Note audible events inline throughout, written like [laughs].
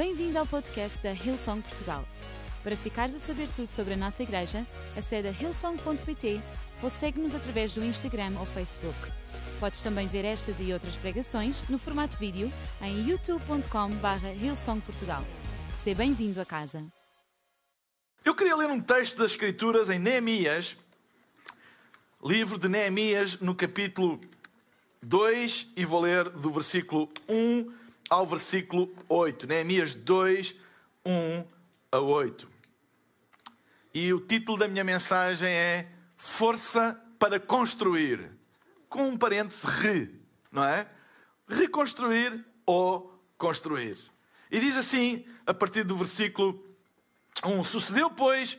Bem-vindo ao podcast da Hillsong Portugal. Para ficares a saber tudo sobre a nossa igreja, acede a hillsong.pt ou segue-nos através do Instagram ou Facebook. Podes também ver estas e outras pregações no formato vídeo em youtube.com.br hillsongportugal. Seja bem-vindo a casa. Eu queria ler um texto das Escrituras em Neemias, livro de Neemias, no capítulo 2, e vou ler do versículo 1 ao versículo 8. Neemias 2, 1 a 8. E o título da minha mensagem é Força para Construir, com um parêntese re, não é? Reconstruir ou construir. E diz assim, a partir do versículo 1: Sucedeu, pois,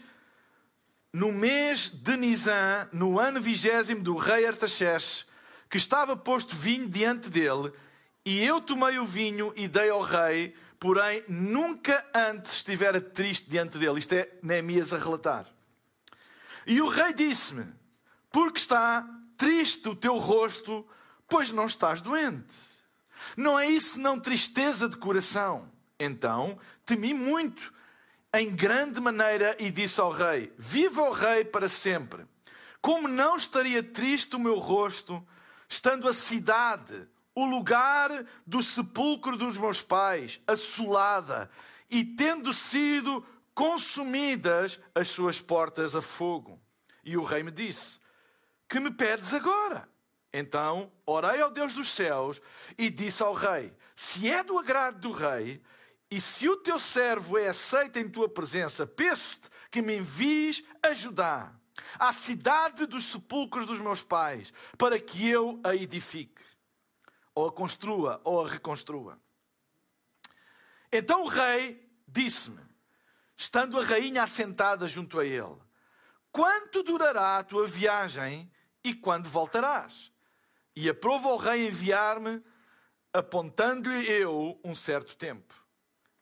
no mês de Nisan, no ano vigésimo do rei Artaxerxes, que estava posto vinho diante dele, e eu tomei o vinho e dei ao rei, porém nunca antes estivera triste diante dele. Isto é Neemias a relatar. E o rei disse-me: Porque está triste o teu rosto, pois não estás doente. Não é isso, não tristeza de coração. Então temi muito, em grande maneira, e disse ao rei: Viva o rei para sempre. Como não estaria triste o meu rosto, estando a cidade, o lugar do sepulcro dos meus pais, assolada, e tendo sido consumidas as suas portas a fogo. E o rei me disse: Que me pedes agora? Então orei ao Deus dos céus e disse ao rei: Se é do agrado do rei, e se o teu servo é aceito em tua presença, peço-te que me envies ajudar à cidade dos sepulcros dos meus pais, para que eu a edifique, ou a construa, ou a reconstrua. Então o rei disse-me, estando a rainha assentada junto a ele: Quanto durará a tua viagem e quando voltarás? E aprova o rei enviar-me, apontando-lhe eu um certo tempo.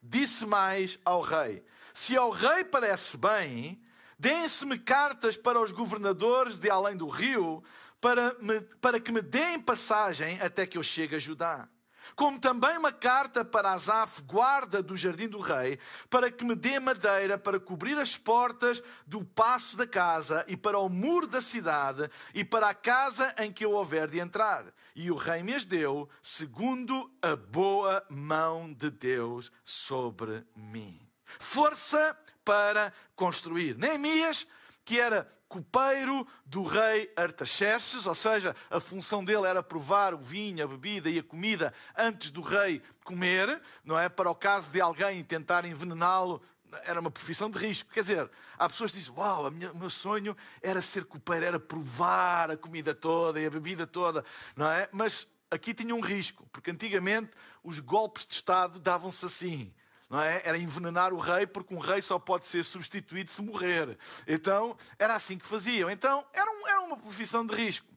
Disse mais ao rei: Se ao rei parece bem, deem-se-me cartas para os governadores de além do rio, para, me, para que me deem passagem até que eu chegue a Judá. Como também uma carta para Asaf, guarda do jardim do rei, para que me dê madeira para cobrir as portas do passo da casa e para o muro da cidade e para a casa em que eu houver de entrar. E o rei me as deu, segundo a boa mão de Deus sobre mim. Força para construir. Neemias, que era copeiro do rei Artaxerxes, ou seja, a função dele era provar o vinho, a bebida e a comida antes do rei comer, não é? Para o caso de alguém tentar envenená-lo, era uma profissão de risco. Quer dizer, há pessoas que dizem: Uau, o meu sonho era ser copeiro, era provar a comida toda e a bebida toda, não é? Mas aqui tinha um risco, porque antigamente os golpes de Estado davam-se assim não é? Era envenenar o rei, porque um rei só pode ser substituído se morrer. Então, era assim que faziam. Então, era, um, era uma profissão de risco.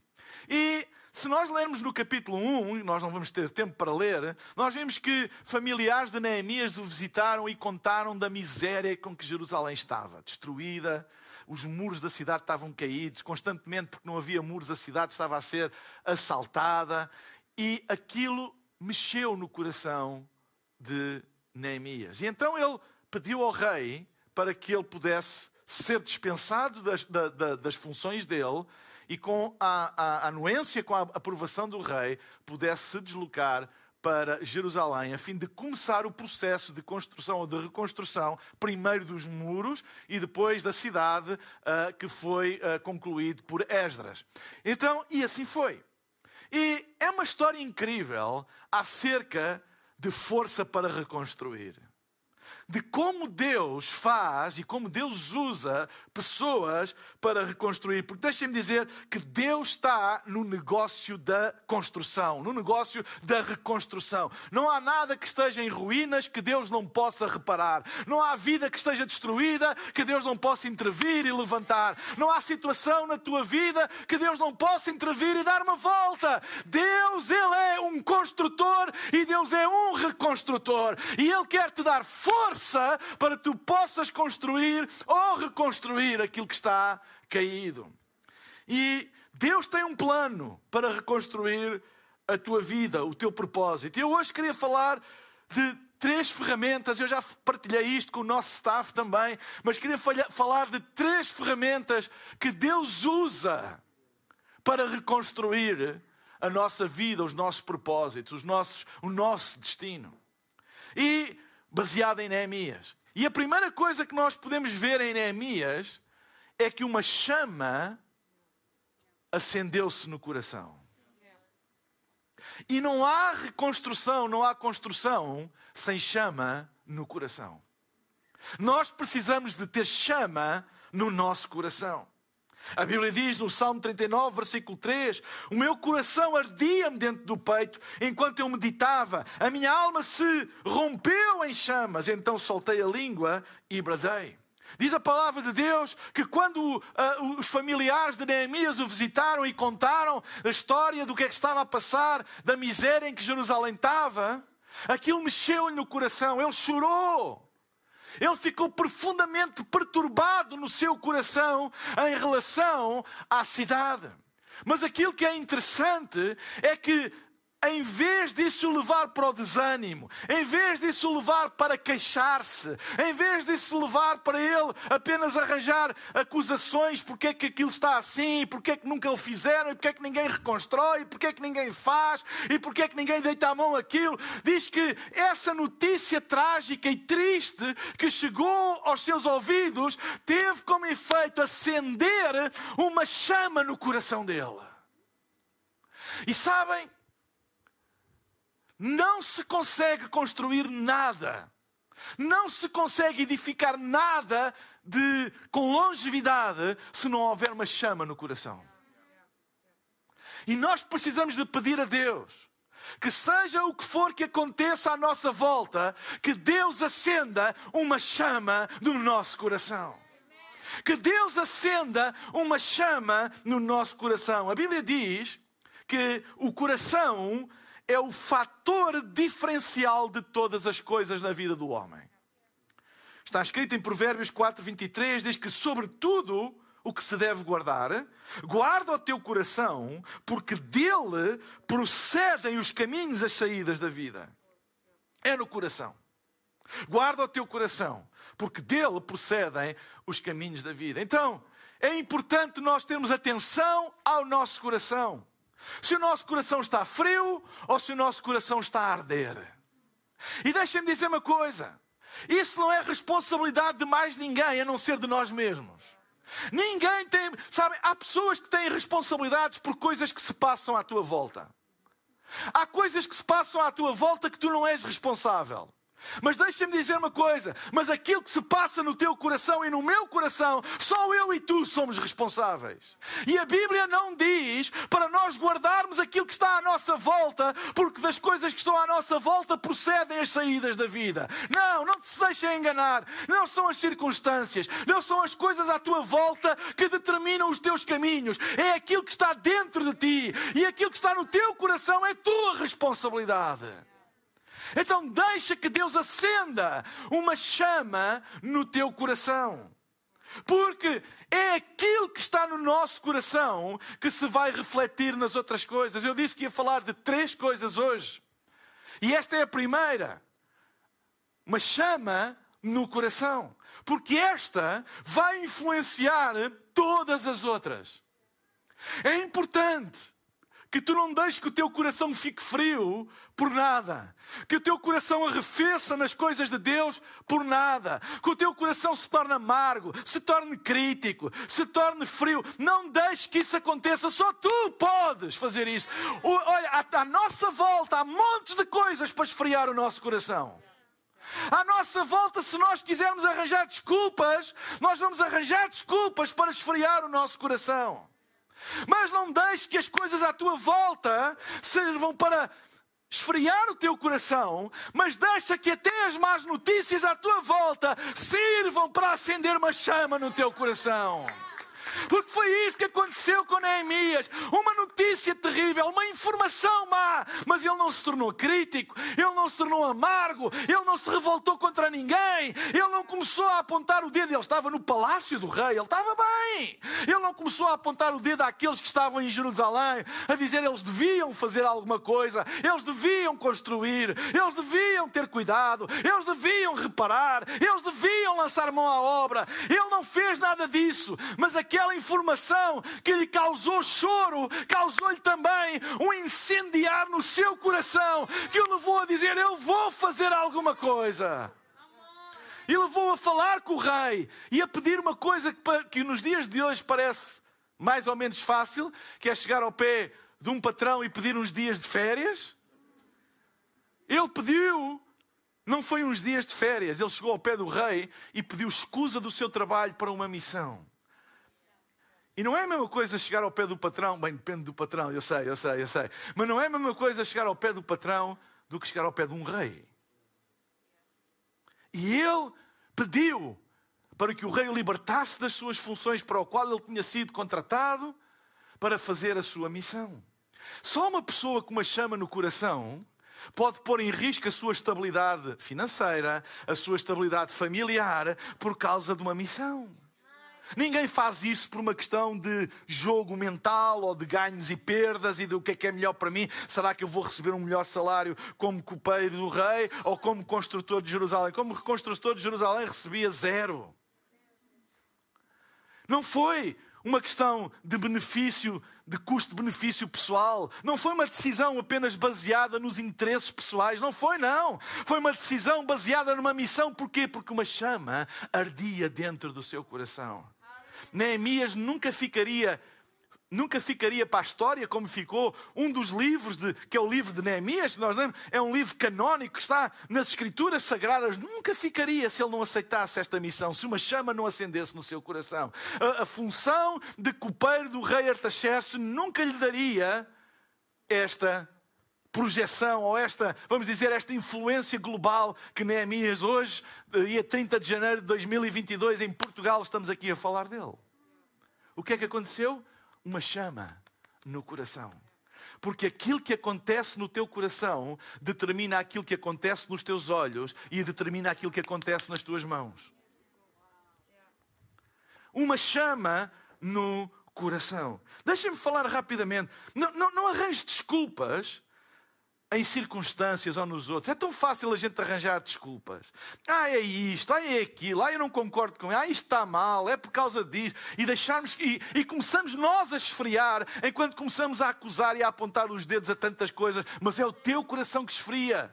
E se nós lermos no capítulo 1, e nós não vamos ter tempo para ler, nós vemos que familiares de Neemias o visitaram e contaram da miséria com que Jerusalém estava, destruída, os muros da cidade estavam caídos, constantemente, porque não havia muros, a cidade estava a ser assaltada, e aquilo mexeu no coração de Neemias. E então ele pediu ao rei para que ele pudesse ser dispensado das, das, das funções dele e com a, a, anuência, com a aprovação do rei, pudesse se deslocar para Jerusalém, a fim de começar o processo de construção ou de reconstrução, primeiro dos muros e depois da cidade, uh, que foi uh, concluído por Esdras. Então, e assim foi. E é uma história incrível acerca de força para reconstruir. De como Deus faz e como Deus usa pessoas para reconstruir. Porque deixem-me dizer que Deus está no negócio da construção, no negócio da reconstrução. Não há nada que esteja em ruínas que Deus não possa reparar. Não há vida que esteja destruída que Deus não possa intervir e levantar. Não há situação na tua vida que Deus não possa intervir e dar uma volta. Deus, Ele é um construtor e Deus é um reconstrutor. E Ele quer te dar força para que tu possas construir ou reconstruir aquilo que está caído. E Deus tem um plano para reconstruir a tua vida, o teu propósito. Eu hoje queria falar de três ferramentas. Eu já partilhei isto com o nosso staff também, mas queria falar de três ferramentas que Deus usa para reconstruir a nossa vida, os nossos propósitos, os nossos, o nosso destino. E baseado em Neemias. E a primeira coisa que nós podemos ver em Neemias é que uma chama acendeu-se no coração. E não há reconstrução, não há construção sem chama no coração. Nós precisamos de ter chama no nosso coração. A Bíblia diz no Salmo 39, versículo 3: O meu coração ardia-me dentro do peito enquanto eu meditava, a minha alma se rompeu em chamas, então soltei a língua e bradei. Diz a palavra de Deus que quando uh, os familiares de Neemias o visitaram e contaram a história do que é que estava a passar, da miséria em que Jerusalém estava, aquilo mexeu-lhe no coração, ele chorou. Ele ficou profundamente perturbado no seu coração em relação à cidade. Mas aquilo que é interessante é que em vez disso levar para o desânimo, em vez disso levar para queixar-se, em vez disso levar para ele apenas arranjar acusações porque é que aquilo está assim, porque é que nunca o fizeram, porque é que ninguém reconstrói, porque é que ninguém faz, e porque é que ninguém deita a mão aquilo, diz que essa notícia trágica e triste que chegou aos seus ouvidos teve como efeito acender uma chama no coração dele. E sabem, não se consegue construir nada, não se consegue edificar nada de, com longevidade se não houver uma chama no coração. E nós precisamos de pedir a Deus que seja o que for que aconteça à nossa volta, que Deus acenda uma chama no nosso coração. Que Deus acenda uma chama no nosso coração. A Bíblia diz que o coração é o fator diferencial de todas as coisas na vida do homem. Está escrito em Provérbios 4, 23, diz que, sobretudo, o que se deve guardar, guarda o teu coração, porque dele procedem os caminhos, as saídas da vida. É no coração. Guarda o teu coração, porque dele procedem os caminhos da vida. Então, é importante nós termos atenção ao nosso coração. Se o nosso coração está frio ou se o nosso coração está a arder. E deixem-me dizer uma coisa: isso não é responsabilidade de mais ninguém a não ser de nós mesmos. Ninguém tem, sabe, há pessoas que têm responsabilidades por coisas que se passam à tua volta. Há coisas que se passam à tua volta que tu não és responsável. Mas deixa-me dizer uma coisa: mas aquilo que se passa no teu coração e no meu coração, só eu e tu somos responsáveis. E a Bíblia não diz para nós guardarmos aquilo que está à nossa volta, porque das coisas que estão à nossa volta procedem as saídas da vida. Não, não te deixem enganar. Não são as circunstâncias, não são as coisas à tua volta que determinam os teus caminhos. É aquilo que está dentro de ti e aquilo que está no teu coração é tua responsabilidade. Então deixa que Deus acenda uma chama no teu coração. Porque é aquilo que está no nosso coração que se vai refletir nas outras coisas. Eu disse que ia falar de três coisas hoje. E esta é a primeira. Uma chama no coração. Porque esta vai influenciar todas as outras. É importante que tu não deixes que o teu coração fique frio por nada, que o teu coração arrefeça nas coisas de Deus por nada, que o teu coração se torne amargo, se torne crítico, se torne frio. Não deixes que isso aconteça, só tu podes fazer isso. Olha, à, nossa volta há montes de coisas para esfriar o nosso coração. À nossa volta, se nós quisermos arranjar desculpas, nós vamos arranjar desculpas para esfriar o nosso coração. Mas não deixes que as coisas à tua volta sirvam para esfriar o teu coração, mas deixa que até as más notícias à tua volta sirvam para acender uma chama no teu coração. Porque foi isso que aconteceu com Neemias. Uma notícia terrível, uma informação má. Mas ele não se tornou crítico, ele não se tornou amargo, ele não se revoltou contra ninguém, ele não começou a apontar o dedo. Ele estava no palácio do rei, ele estava bem. Ele não começou a apontar o dedo àqueles que estavam em Jerusalém, a dizer eles deviam fazer alguma coisa, eles deviam construir, eles deviam ter cuidado, eles deviam reparar, eles deviam lançar mão à obra. Ele não fez nada disso, mas aquela informação que lhe causou choro, causou-lhe também um incendiar no seu coração, que o levou a dizer: Eu vou fazer alguma coisa. E levou a falar com o rei e a pedir uma coisa que, que nos dias de hoje parece mais ou menos fácil, que é chegar ao pé de um patrão e pedir uns dias de férias. Ele pediu, não foi uns dias de férias, ele chegou ao pé do rei e pediu escusa do seu trabalho para uma missão. E não é a mesma coisa chegar ao pé do patrão, bem, depende do patrão, eu sei, eu sei, eu sei, mas não é a mesma coisa chegar ao pé do patrão do que chegar ao pé de um rei. E ele pediu para que o rei o libertasse das suas funções para o qual ele tinha sido contratado para fazer a sua missão. Só uma pessoa com uma chama no coração pode pôr em risco a sua estabilidade financeira, a sua estabilidade familiar, por causa de uma missão. Ninguém faz isso por uma questão de jogo mental ou de ganhos e perdas e do que é que é melhor para mim. Será que eu vou receber um melhor salário como copeiro do rei ou como construtor de Jerusalém? Como construtor de Jerusalém recebia zero. Não foi uma questão de benefício, de custo-benefício pessoal. Não foi uma decisão apenas baseada nos interesses pessoais. Não foi, não. Foi uma decisão baseada numa missão. Porquê? Porque uma chama ardia dentro do seu coração. Neemias nunca ficaria nunca ficaria para a história como ficou um dos livros, de, que é o livro de Neemias, nós lemos, é um livro canónico que está nas escrituras sagradas, nunca ficaria se ele não aceitasse esta missão, se uma chama não acendesse no seu coração. A, a função de copeiro do rei Artaxerxes nunca lhe daria esta projeção ou esta, vamos dizer, esta influência global que Neemias hoje, dia 30 de janeiro de 2022, em Portugal, estamos aqui a falar dele. O que é que aconteceu? Uma chama no coração. Porque aquilo que acontece no teu coração determina aquilo que acontece nos teus olhos e determina aquilo que acontece nas tuas mãos. Uma chama no coração. Deixem-me falar rapidamente. Não, não, não arranjes desculpas em circunstâncias ou nos outros. É tão fácil a gente arranjar desculpas. Ah, é isto, ah, é aquilo, ah, eu não concordo com isso, ah, isto está mal, é por causa disso. E deixarmos e, e começamos nós a esfriar enquanto começamos a acusar e a apontar os dedos a tantas coisas, mas é o teu coração que esfria.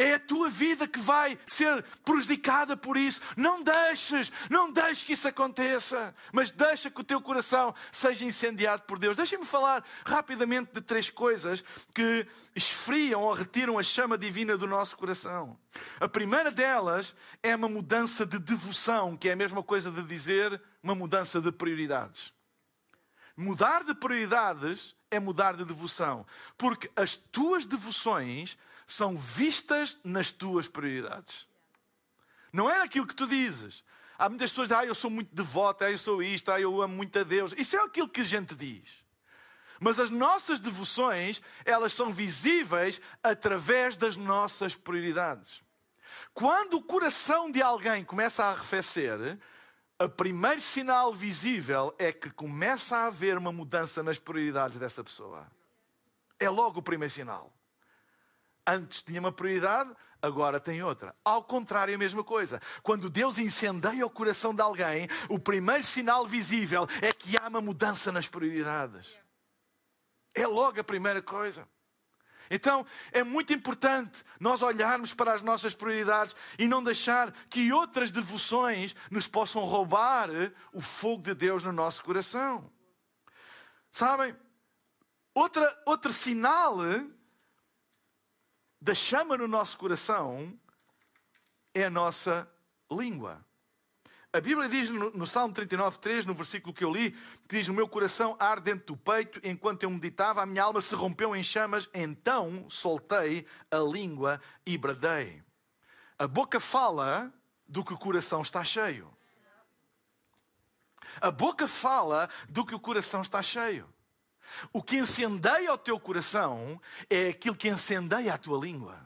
É a tua vida que vai ser prejudicada por isso. Não deixes, não deixes que isso aconteça, mas deixa que o teu coração seja incendiado por Deus. Deixem-me falar rapidamente de três coisas que esfriam ou retiram a chama divina do nosso coração. A primeira delas é uma mudança de devoção, que é a mesma coisa de dizer uma mudança de prioridades. Mudar de prioridades é mudar de devoção, porque as tuas devoções são vistas nas tuas prioridades. Não é aquilo que tu dizes. Há muitas pessoas ah, eu sou muito devota, ah, eu sou isto, ah, eu amo muito a Deus. Isso é aquilo que a gente diz. Mas as nossas devoções, elas são visíveis através das nossas prioridades. Quando o coração de alguém começa a arrefecer, o primeiro sinal visível é que começa a haver uma mudança nas prioridades dessa pessoa. É logo o primeiro sinal. Antes tinha uma prioridade, agora tem outra. Ao contrário, a mesma coisa. Quando Deus incendeia o coração de alguém, o primeiro sinal visível é que há uma mudança nas prioridades. É logo a primeira coisa. Então é muito importante nós olharmos para as nossas prioridades e não deixar que outras devoções nos possam roubar o fogo de Deus no nosso coração. Sabem? Outra, outro sinal da chama no nosso coração é a nossa língua. A Bíblia diz no, no Salmo 39, 3, no versículo que eu li, que diz: O meu coração arde dentro do peito, enquanto eu meditava, a minha alma se rompeu em chamas, então soltei a língua e bradei. A boca fala do que o coração está cheio. A boca fala do que o coração está cheio. O que incendeia o teu coração é aquilo que incendeia a tua língua.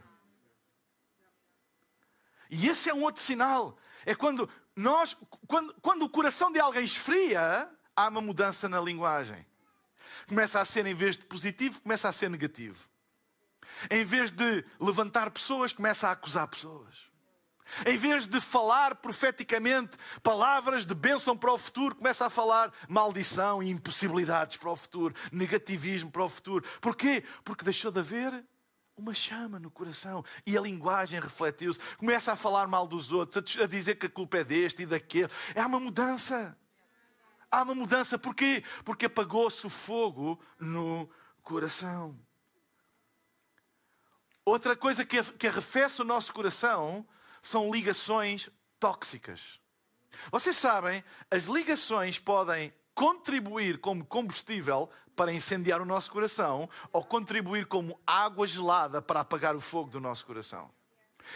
E esse é um outro sinal. É quando nós, quando, quando o coração de alguém esfria, há uma mudança na linguagem. Começa a ser, em vez de positivo, começa a ser negativo. Em vez de levantar pessoas, começa a acusar pessoas. Em vez de falar profeticamente palavras de bênção para o futuro, começa a falar maldição e impossibilidades para o futuro, negativismo para o futuro. Porquê? Porque deixou de haver uma chama no coração e a linguagem refletiu-se. Começa a falar mal dos outros, a dizer que a culpa é deste e daquele. É uma mudança. Há uma mudança. Porquê? Porque apagou-se o fogo no coração. Outra coisa que, arrefece o nosso coração são ligações tóxicas. Vocês sabem, as ligações podem contribuir como combustível para incendiar o nosso coração ou contribuir como água gelada para apagar o fogo do nosso coração.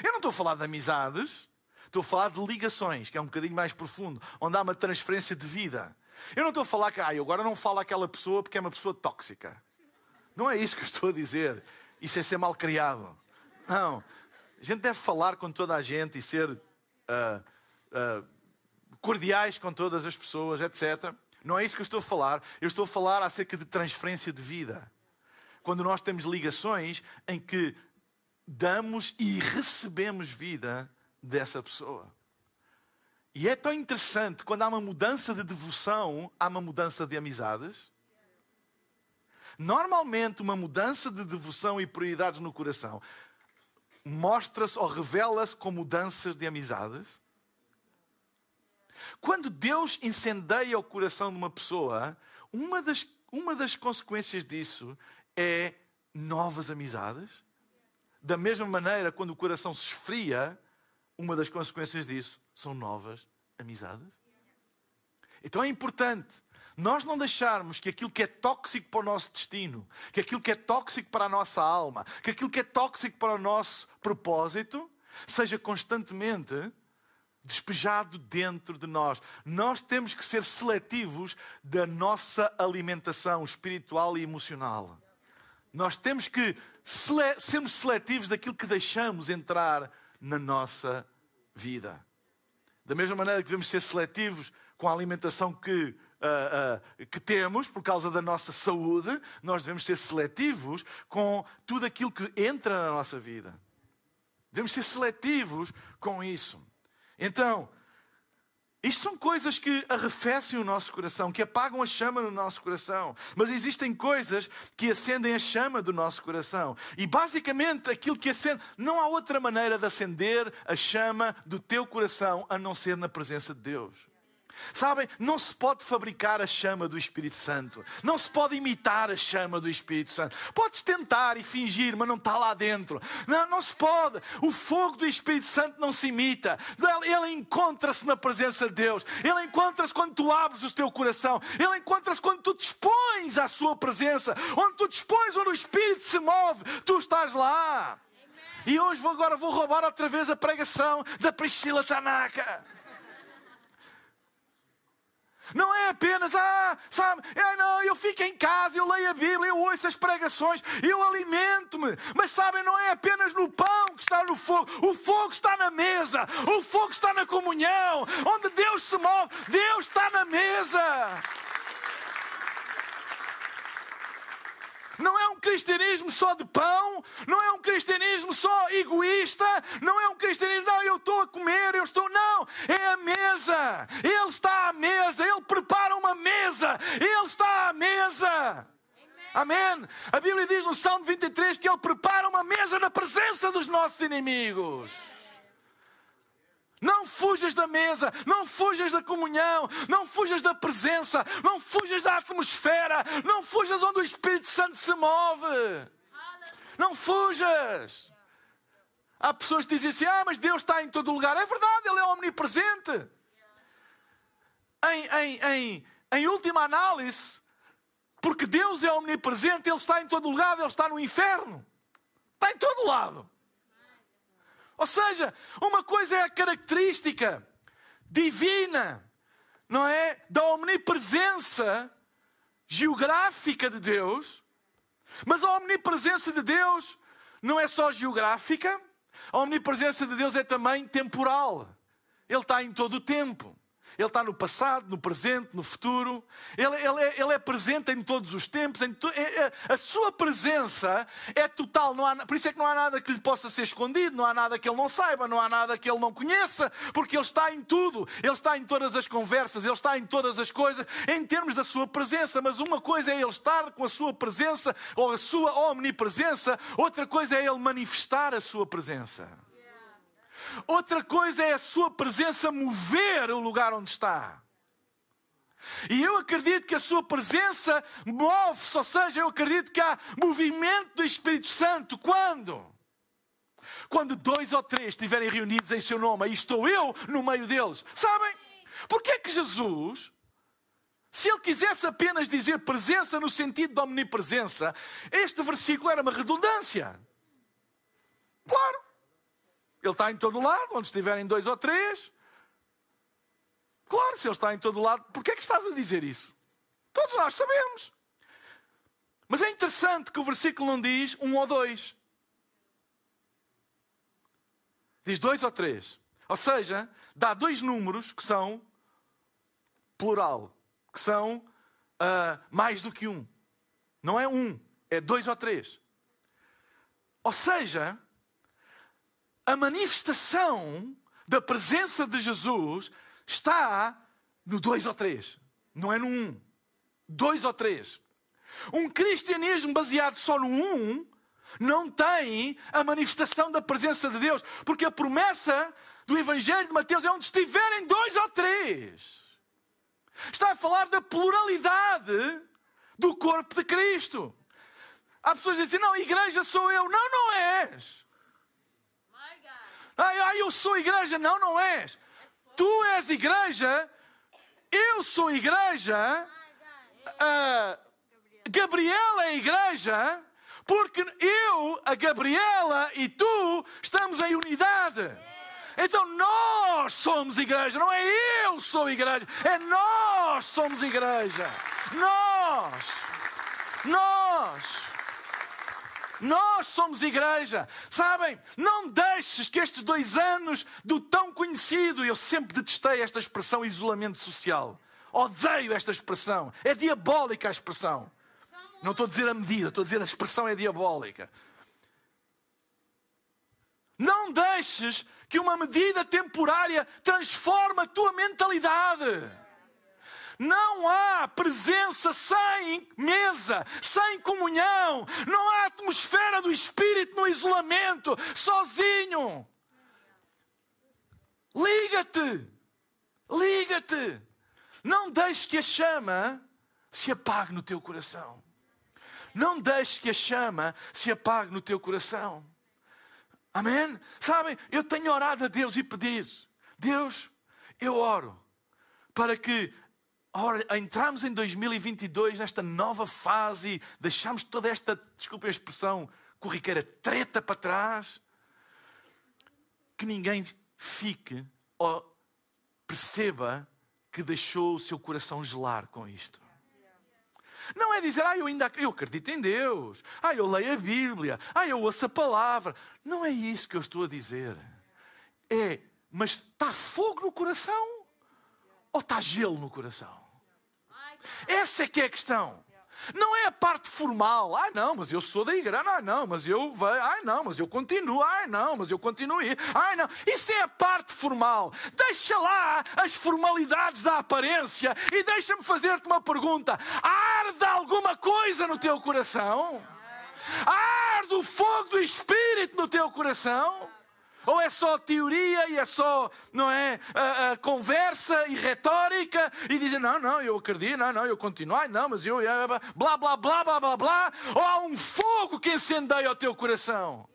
Eu não estou a falar de amizades, estou a falar de ligações, que é um bocadinho mais profundo, onde há uma transferência de vida. Eu não estou a falar que ah, eu agora não falo àquela pessoa porque é uma pessoa tóxica. Não é isso que eu estou a dizer. Isso é ser mal criado. Não. A gente deve falar com toda a gente e ser uh, uh, cordiais com todas as pessoas, etc. Não é isso que eu estou a falar. Eu estou a falar acerca de transferência de vida. Quando nós temos ligações em que damos e recebemos vida dessa pessoa. E é tão interessante quando há uma mudança de devoção, há uma mudança de amizades. Normalmente, uma mudança de devoção e prioridades no coração mostra-se ou revela-se com mudanças de amizades. Quando Deus incendeia o coração de uma pessoa, uma das, uma das consequências disso é novas amizades. Da mesma maneira, quando o coração se esfria, uma das consequências disso são novas amizades. Então é importante nós não deixarmos que aquilo que é tóxico para o nosso destino, que aquilo que é tóxico para a nossa alma, que aquilo que é tóxico para o nosso propósito, seja constantemente despejado dentro de nós. Nós temos que ser seletivos da nossa alimentação espiritual e emocional. Nós temos que sele sermos seletivos daquilo que deixamos entrar na nossa vida. Da mesma maneira que devemos ser seletivos com a alimentação que uh, uh, que temos por causa da nossa saúde, nós devemos ser seletivos com tudo aquilo que entra na nossa vida. Devemos ser seletivos com isso. Então, isto são coisas que arrefecem o nosso coração, que apagam a chama no nosso coração. Mas existem coisas que acendem a chama do nosso coração. E basicamente aquilo que acende. Não há outra maneira de acender a chama do teu coração a não ser na presença de Deus. Sabem, não se pode fabricar a chama do Espírito Santo. Não se pode imitar a chama do Espírito Santo. Podes tentar e fingir, mas não está lá dentro. Não, não se pode. O fogo do Espírito Santo não se imita. Ele encontra-se na presença de Deus. Ele encontra-se quando tu abres o teu coração. Ele encontra-se quando tu dispões à sua presença. Onde tu dispões, onde o Espírito se move, tu estás lá. E hoje vou, agora vou roubar outra vez a pregação da Priscila Tanaka. Não é apenas, ah, sabe, é, não, eu fico em casa, eu leio a Bíblia, eu ouço as pregações, eu alimento-me. Mas sabem, não é apenas no pão que está no fogo, o fogo está na mesa, o fogo está na comunhão, onde Deus se move, Deus está na mesa. Não é um cristianismo só de pão, não é um cristianismo só egoísta, não é um cristianismo, não, eu estou a comer, eu estou. Não, é a mesa. Ele está à mesa, ele prepara uma mesa, ele está à mesa. Amém. A Bíblia diz no Salmo 23 que ele prepara uma mesa na presença dos nossos inimigos. Não fujas da mesa, não fujas da comunhão, não fujas da presença, não fujas da atmosfera, não fujas onde o Espírito Santo se move. Não fujas. Há pessoas que dizem assim: Ah, mas Deus está em todo lugar. É verdade, Ele é omnipresente. Em, em, em, em última análise, porque Deus é omnipresente, Ele está em todo lugar, Ele está no inferno. Está em todo lado. Ou seja, uma coisa é a característica divina não é? Da omnipresença geográfica de Deus, mas a omnipresença de Deus não é só geográfica, a omnipresença de Deus é também temporal. Ele está em todo o tempo. Ele está no passado, no presente, no futuro. Ele, ele, é, ele é, presente em todos os tempos. To... É, é, a sua presença é total. Há... Por isso é que não há nada que lhe possa ser escondido, não há nada que ele não saiba, não há nada que ele não conheça, porque ele está em tudo. Ele está em todas as conversas, ele está em todas as coisas, em termos da sua presença. Mas uma coisa é ele estar com a sua presença ou a sua omnipresença, outra coisa é ele manifestar a sua presença. Outra coisa é a sua presença mover o lugar onde está. E eu acredito que a sua presença move-se, ou seja, eu acredito que há movimento do Espírito Santo. Quando? Quando dois ou três estiverem reunidos em seu nome, aí estou eu no meio deles. Sabem? Porque é que Jesus, se ele quisesse apenas dizer presença no sentido de omnipresença, este versículo era uma redundância. Claro. Ele está em todo lado, onde estiverem dois ou três. Claro, se ele está em todo lado, porquê é que estás a dizer isso? Todos nós sabemos. Mas é interessante que o versículo não diz um ou dois. Diz dois ou três. Ou seja, dá dois números que são plural, que são uh, mais do que um. Não é um, é dois ou três. Ou seja, a manifestação da presença de Jesus está no dois ou três, não é no um. Dois ou três. Um cristianismo baseado só no um não tem a manifestação da presença de Deus, porque a promessa do Evangelho de Mateus é onde estiverem dois ou três. Está a falar da pluralidade do corpo de Cristo. Há pessoas que dizem: Não, igreja sou eu. Não, não és. Ai, eu sou igreja. Não, não és. Tu és igreja. Eu sou igreja. Uh, Gabriela é igreja. Porque eu, a Gabriela e tu estamos em unidade. Então nós somos igreja, não é eu sou igreja, é nós somos igreja. Nós. Nós. Nós somos igreja. Sabem, não deixes que estes dois anos do tão conhecido, eu sempre detestei esta expressão isolamento social. Odeio esta expressão. É diabólica a expressão. Não estou a dizer a medida, estou a dizer a expressão é diabólica. Não deixes que uma medida temporária transforme a tua mentalidade. Não há presença sem mesa, sem comunhão. Não há atmosfera do Espírito no isolamento, sozinho. Liga-te. Liga-te. Não deixes que a chama se apague no teu coração. Não deixes que a chama se apague no teu coração. Amém? Sabem, eu tenho orado a Deus e pedido: Deus, eu oro para que Ora, entramos em 2022 nesta nova fase, deixamos toda esta, desculpe a expressão, corriqueira treta para trás, que ninguém fique ou perceba que deixou o seu coração gelar com isto. Não é dizer, ah, eu ainda eu acredito em Deus, ah, eu leio a Bíblia, ah, eu ouço a palavra. Não é isso que eu estou a dizer. É, mas está fogo no coração ou está gelo no coração? Essa é que é a questão. Não é a parte formal. Ai não, mas eu sou da igreja. Ai não, mas eu vejo. Ai não, mas eu continuo. Ai não, mas eu continuo. Ai não. Isso é a parte formal. Deixa lá as formalidades da aparência e deixa-me fazer-te uma pergunta. Arde alguma coisa no teu coração? Arde o fogo do Espírito no teu coração? Ou é só teoria e é só, não é, a, a conversa e retórica e dizem, não, não, eu acredito, não, não, eu continuo, ai, não, mas eu, blá, blá, blá, blá, blá, blá. Ou há um fogo que incendeia o teu coração.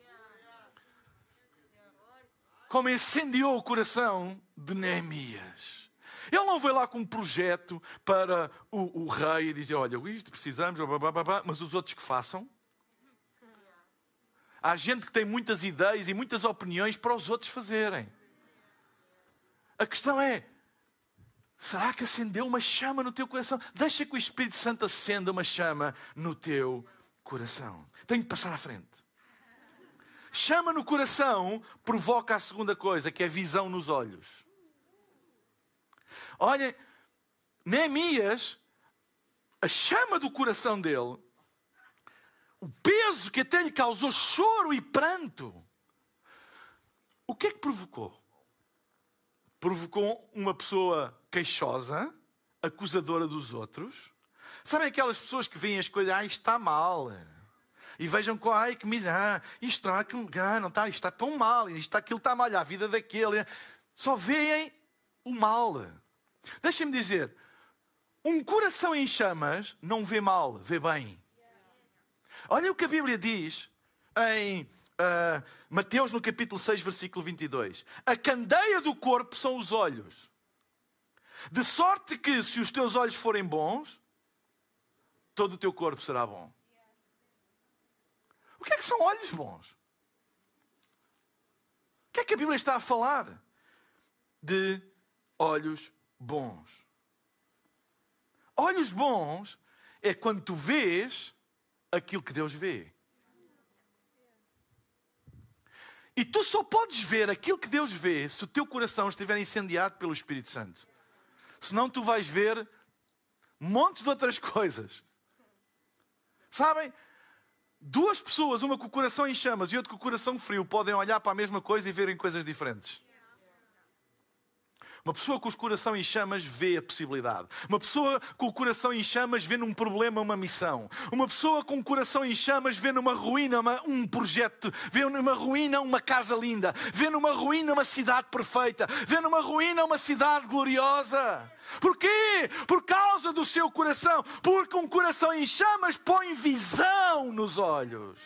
Como incendiou o coração de Neemias. Ele não veio lá com um projeto para o, o rei e dizer: Olha, isto precisamos, blá, blá, blá, mas os outros que façam. Há gente que tem muitas ideias e muitas opiniões para os outros fazerem. A questão é: Será que acendeu uma chama no teu coração? Deixa que o Espírito Santo acenda uma chama no teu coração. Tenho que passar à frente. Chama no coração provoca a segunda coisa, que é visão nos olhos. Olhem, Neemias, a chama do coração dele, o peso que até lhe causou choro e pranto, o que é que provocou? Provocou uma pessoa queixosa, acusadora dos outros. Sabem aquelas pessoas que veem as coisas, ah, está mal. E vejam com, ai, que miséria, ah, isto está, ah, não está, isto está tão mal, isto, aquilo está mal, a vida daquele. Só veem o mal. Deixem-me dizer, um coração em chamas não vê mal, vê bem. Olha o que a Bíblia diz em uh, Mateus, no capítulo 6, versículo 22. A candeia do corpo são os olhos. De sorte que, se os teus olhos forem bons, todo o teu corpo será bom. O que é que são olhos bons? O que é que a Bíblia está a falar? De olhos bons. Olhos bons é quando tu vês aquilo que Deus vê. E tu só podes ver aquilo que Deus vê se o teu coração estiver incendiado pelo Espírito Santo. Senão tu vais ver montes de outras [laughs] coisas. Sabem? Duas pessoas, uma com o coração em chamas e outra com o coração frio, podem olhar para a mesma coisa e verem coisas diferentes. Uma pessoa com o coração em chamas vê a possibilidade. Uma pessoa com o coração em chamas vê num problema uma missão. Uma pessoa com o coração em chamas vê numa ruína uma, um projeto. Vê numa ruína uma casa linda. Vê numa ruína uma cidade perfeita. Vê numa ruína uma cidade gloriosa. Porquê? Por causa do seu coração. Porque um coração em chamas põe visão nos olhos.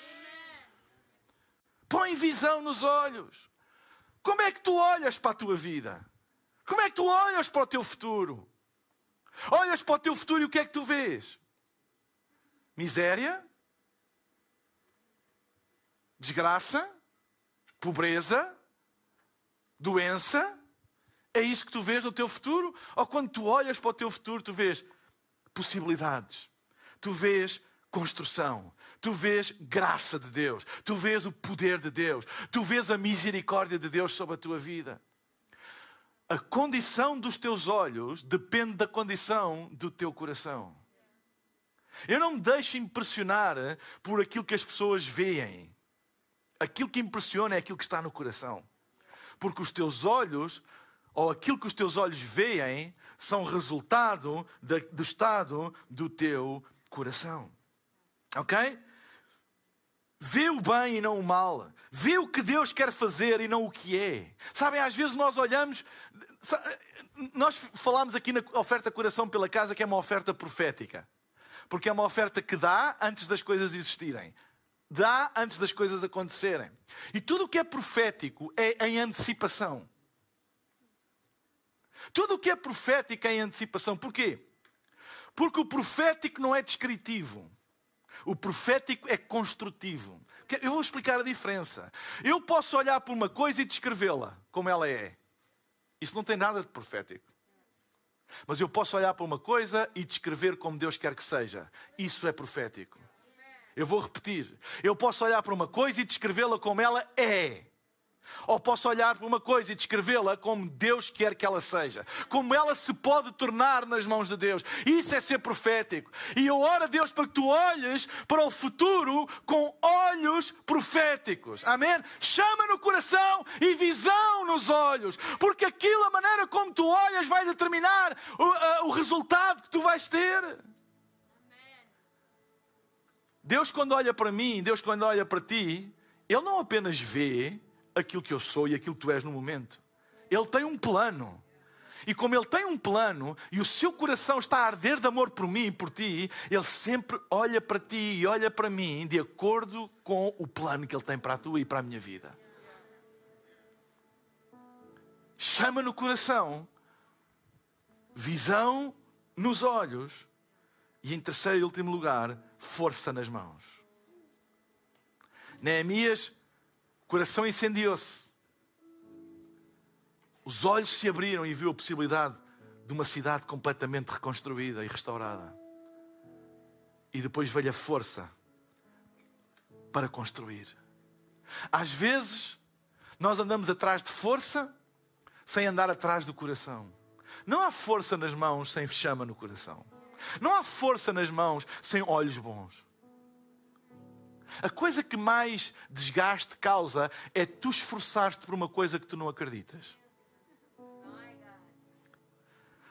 Põe visão nos olhos. Como é que tu olhas para a tua vida? Como é que tu olhas para o teu futuro? Olhas para o teu futuro e o que é que tu vês? Miséria? Desgraça? Pobreza? Doença? É isso que tu vês no teu futuro? Ou quando tu olhas para o teu futuro, tu vês possibilidades, tu vês construção, tu vês graça de Deus, tu vês o poder de Deus, tu vês a misericórdia de Deus sobre a tua vida a condição dos teus olhos depende da condição do teu coração. Eu não me deixo impressionar por aquilo que as pessoas veem. Aquilo que impressiona é aquilo que está no coração. Porque os teus olhos, ou aquilo que os teus olhos veem, são resultado do estado do teu coração. Ok? Vê o bem e não o mal. Vê o que Deus quer fazer e não o que é. Sabem, às vezes nós olhamos. Nós falamos aqui na oferta Coração pela Casa que é uma oferta profética. Porque é uma oferta que dá antes das coisas existirem. Dá antes das coisas acontecerem. E tudo o que é profético é em antecipação. Tudo o que é profético é em antecipação. Porquê? Porque o profético não é descritivo. O profético é construtivo. Eu vou explicar a diferença. Eu posso olhar para uma coisa e descrevê-la como ela é. Isso não tem nada de profético. Mas eu posso olhar para uma coisa e descrever como Deus quer que seja. Isso é profético. Eu vou repetir. Eu posso olhar para uma coisa e descrevê-la como ela é. Ou posso olhar para uma coisa e descrevê-la como Deus quer que ela seja, como ela se pode tornar nas mãos de Deus. Isso é ser profético. E eu oro a Deus para que tu olhes para o futuro com olhos proféticos. Amém? Chama no coração e visão nos olhos, porque aquilo, a maneira como tu olhas, vai determinar o, uh, o resultado que tu vais ter. Deus, quando olha para mim, Deus, quando olha para ti, Ele não apenas vê, aquilo que eu sou e aquilo que tu és no momento. Ele tem um plano. E como ele tem um plano e o seu coração está a arder de amor por mim e por ti, ele sempre olha para ti e olha para mim de acordo com o plano que ele tem para a tua e para a minha vida. Chama no coração, visão nos olhos e, em terceiro e último lugar, força nas mãos. Neemias coração incendiou-se. Os olhos se abriram e viu a possibilidade de uma cidade completamente reconstruída e restaurada. E depois veio a força para construir. Às vezes, nós andamos atrás de força sem andar atrás do coração. Não há força nas mãos sem chama no coração. Não há força nas mãos sem olhos bons. A coisa que mais desgaste causa é tu esforçar-te por uma coisa que tu não acreditas.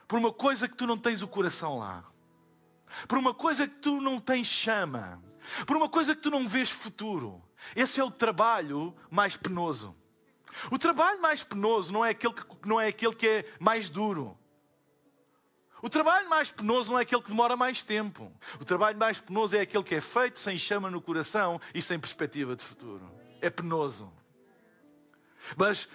Por uma coisa que tu não tens o coração lá. Por uma coisa que tu não tens chama. Por uma coisa que tu não vês futuro. Esse é o trabalho mais penoso. O trabalho mais penoso não é aquele que, não é, aquele que é mais duro. O trabalho mais penoso não é aquele que demora mais tempo. O trabalho mais penoso é aquele que é feito sem chama no coração e sem perspectiva de futuro. É penoso. Mas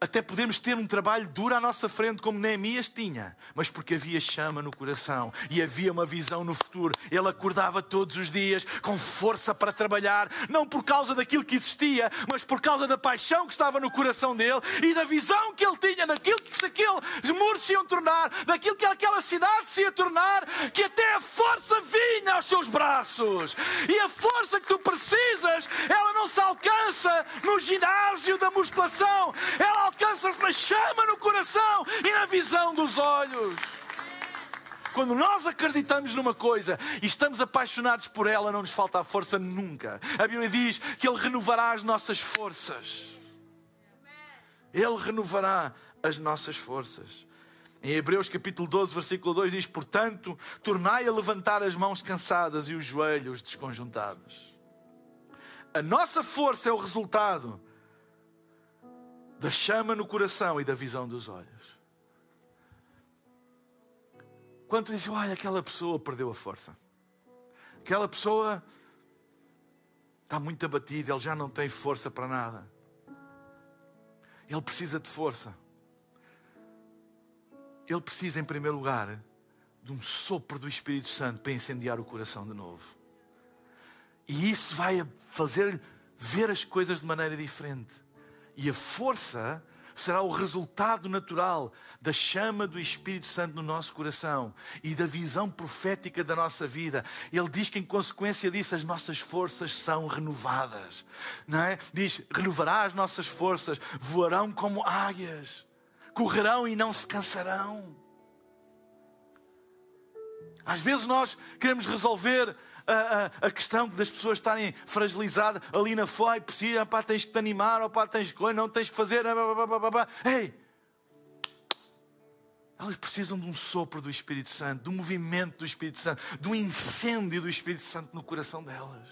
até podemos ter um trabalho duro à nossa frente, como Neemias tinha, mas porque havia chama no coração e havia uma visão no futuro. Ele acordava todos os dias com força para trabalhar, não por causa daquilo que existia, mas por causa da paixão que estava no coração dele e da visão que ele tinha daquilo que aqueles muros se iam tornar, daquilo que aquela cidade se ia tornar, que até a força vinha aos seus braços. E a força que tu precisas, ela não se alcança no ginásio da musculação, ela alcanças na chama no coração e na visão dos olhos. Quando nós acreditamos numa coisa e estamos apaixonados por ela, não nos falta a força nunca. A Bíblia diz que Ele renovará as nossas forças. Ele renovará as nossas forças. Em Hebreus capítulo 12, versículo 2 diz: Portanto, tornai a levantar as mãos cansadas e os joelhos desconjuntados. A nossa força é o resultado da chama no coração e da visão dos olhos. Quando dizem, olha, aquela pessoa perdeu a força, aquela pessoa está muito abatida, ele já não tem força para nada. Ele precisa de força. Ele precisa, em primeiro lugar, de um sopro do Espírito Santo para incendiar o coração de novo. E isso vai fazer ver as coisas de maneira diferente. E a força será o resultado natural da chama do Espírito Santo no nosso coração e da visão profética da nossa vida. Ele diz que, em consequência disso, as nossas forças são renovadas. Não é? Diz: renovará as nossas forças, voarão como águias, correrão e não se cansarão. Às vezes nós queremos resolver a, a, a questão das pessoas estarem fragilizadas ali na foi, precisa, pá, tens que te animar, ou pá, tens que, não tens que fazer, ei, elas precisam de um sopro do Espírito Santo, de um movimento do Espírito Santo, de um incêndio do Espírito Santo no coração delas.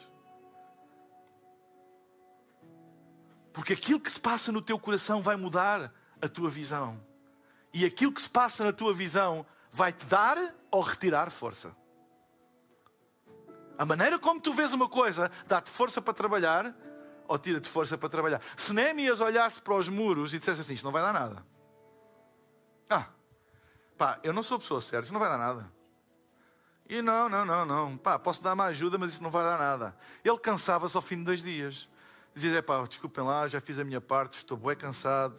Porque aquilo que se passa no teu coração vai mudar a tua visão. E aquilo que se passa na tua visão vai te dar ou retirar força. A maneira como tu vês uma coisa dá-te força para trabalhar ou tira-te força para trabalhar. Se Neemias olhasse para os muros e dissesse assim: Isto não vai dar nada. Ah, pá, eu não sou pessoa certa, isto não vai dar nada. E não, não, não, não. Pá, posso dar uma ajuda, mas isso não vai dar nada. Ele cansava-se ao fim de dois dias. Dizia: pá, desculpem lá, já fiz a minha parte, estou bem cansado.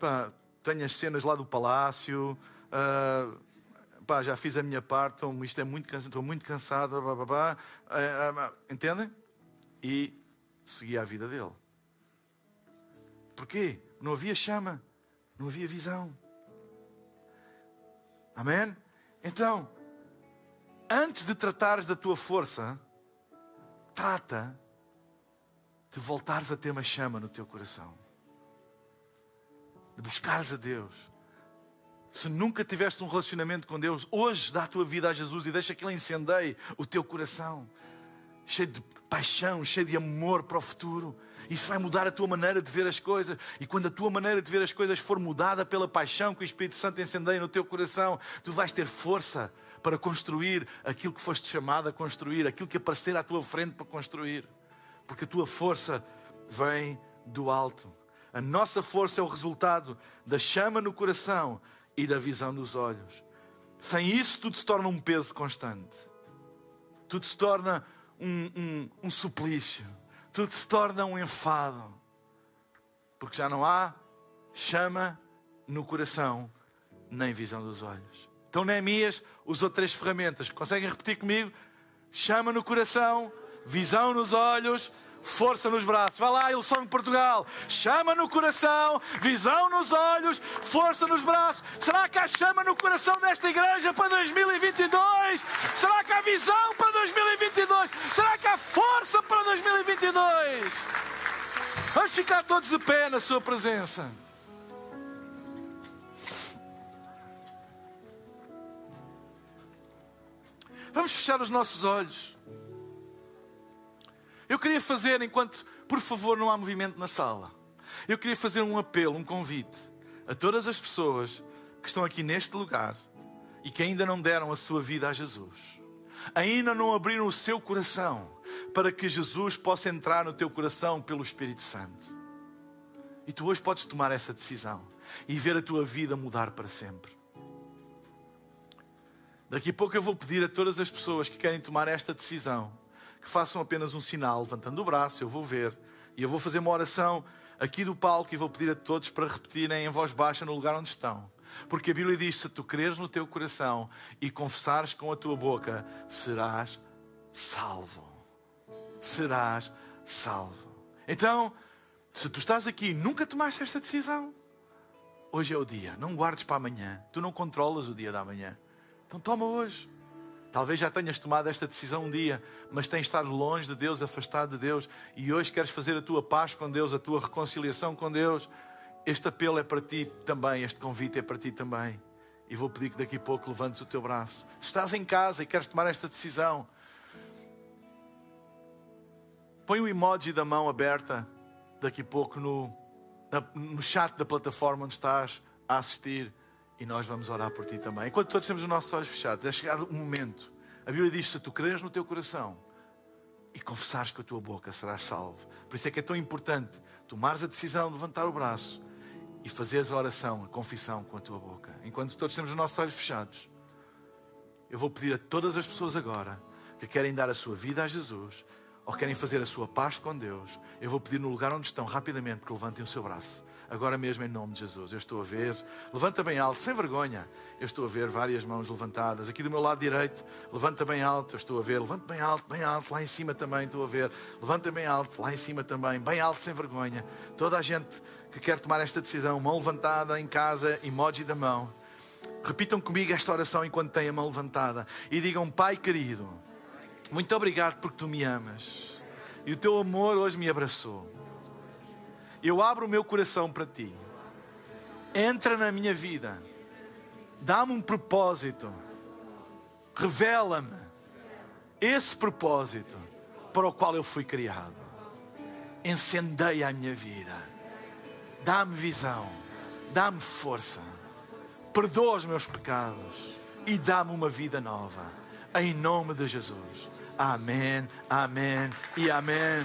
Pá, tenho as cenas lá do palácio. Uh, pá, já fiz a minha parte, então isto é muito estou muito cansado, blá, blá, blá. entendem? E seguia a vida dele. Porquê? Não havia chama, não havia visão. Amém? Então, antes de tratares da tua força, trata de voltares a ter uma chama no teu coração, de buscares a Deus se nunca tiveste um relacionamento com Deus, hoje dá a tua vida a Jesus e deixa que Ele incendeie o teu coração, cheio de paixão, cheio de amor para o futuro. Isso vai mudar a tua maneira de ver as coisas. E quando a tua maneira de ver as coisas for mudada pela paixão que o Espírito Santo incendeia no teu coração, tu vais ter força para construir aquilo que foste chamado a construir, aquilo que aparecer à tua frente para construir. Porque a tua força vem do alto. A nossa força é o resultado da chama no coração e da visão dos olhos. Sem isso, tudo se torna um peso constante. Tudo se torna um, um, um suplício. Tudo se torna um enfado. Porque já não há chama no coração, nem visão dos olhos. Então Neemias usou três ferramentas. Conseguem repetir comigo? Chama no coração, visão nos olhos, força nos braços. Vai lá, Ilson Portugal. Chama no coração, visão nos olhos, força nos braços. Será que há chama no coração desta igreja para 2022? Será que há visão para 2022? Será que há força para 2022? Vamos ficar todos de pé na Sua presença. Vamos fechar os nossos olhos. Eu queria fazer, enquanto, por favor, não há movimento na sala, eu queria fazer um apelo, um convite a todas as pessoas que estão aqui neste lugar e que ainda não deram a sua vida a Jesus, ainda não abriram o seu coração para que Jesus possa entrar no teu coração pelo Espírito Santo. E tu hoje podes tomar essa decisão e ver a tua vida mudar para sempre. Daqui a pouco eu vou pedir a todas as pessoas que querem tomar esta decisão que façam apenas um sinal, levantando o braço, eu vou ver. E eu vou fazer uma oração aqui do palco e vou pedir a todos para repetirem em voz baixa no lugar onde estão. Porque a Bíblia diz: se tu creres no teu coração e confessares com a tua boca, serás salvo. Serás salvo. Então, se tu estás aqui e nunca tomaste esta decisão, hoje é o dia. Não guardes para amanhã. Tu não controlas o dia da manhã. Então toma hoje. Talvez já tenhas tomado esta decisão um dia, mas tens estado longe de Deus, afastado de Deus, e hoje queres fazer a tua paz com Deus, a tua reconciliação com Deus. Este apelo é para ti também, este convite é para ti também. E vou pedir que daqui a pouco levantes o teu braço. Se estás em casa e queres tomar esta decisão, põe o emoji da mão aberta daqui a pouco no, no chat da plataforma onde estás a assistir. E nós vamos orar por ti também. Enquanto todos temos os nossos olhos fechados, é chegado um momento. A Bíblia diz: se tu creres no teu coração e confessares com a tua boca, serás salvo. Por isso é que é tão importante tomares a decisão de levantar o braço e fazeres a oração, a confissão com a tua boca. Enquanto todos temos os nossos olhos fechados, eu vou pedir a todas as pessoas agora que querem dar a sua vida a Jesus ou querem fazer a sua paz com Deus, eu vou pedir no lugar onde estão rapidamente que levantem o seu braço agora mesmo em nome de Jesus. Eu estou a ver, levanta bem alto, sem vergonha. Eu estou a ver várias mãos levantadas. Aqui do meu lado direito, levanta bem alto, eu estou a ver, levanta bem alto, bem alto, lá em cima também estou a ver. Levanta bem alto, lá em cima também, bem alto, sem vergonha. Toda a gente que quer tomar esta decisão, mão levantada em casa, emoji da mão. Repitam comigo esta oração enquanto têm a mão levantada e digam: Pai querido, muito obrigado porque tu me amas e o teu amor hoje me abraçou. Eu abro o meu coração para ti. Entra na minha vida. Dá-me um propósito. Revela-me esse propósito para o qual eu fui criado. Encendeia a minha vida. Dá-me visão. Dá-me força. Perdoa os meus pecados e dá-me uma vida nova. Em nome de Jesus. Amém, amém e amém.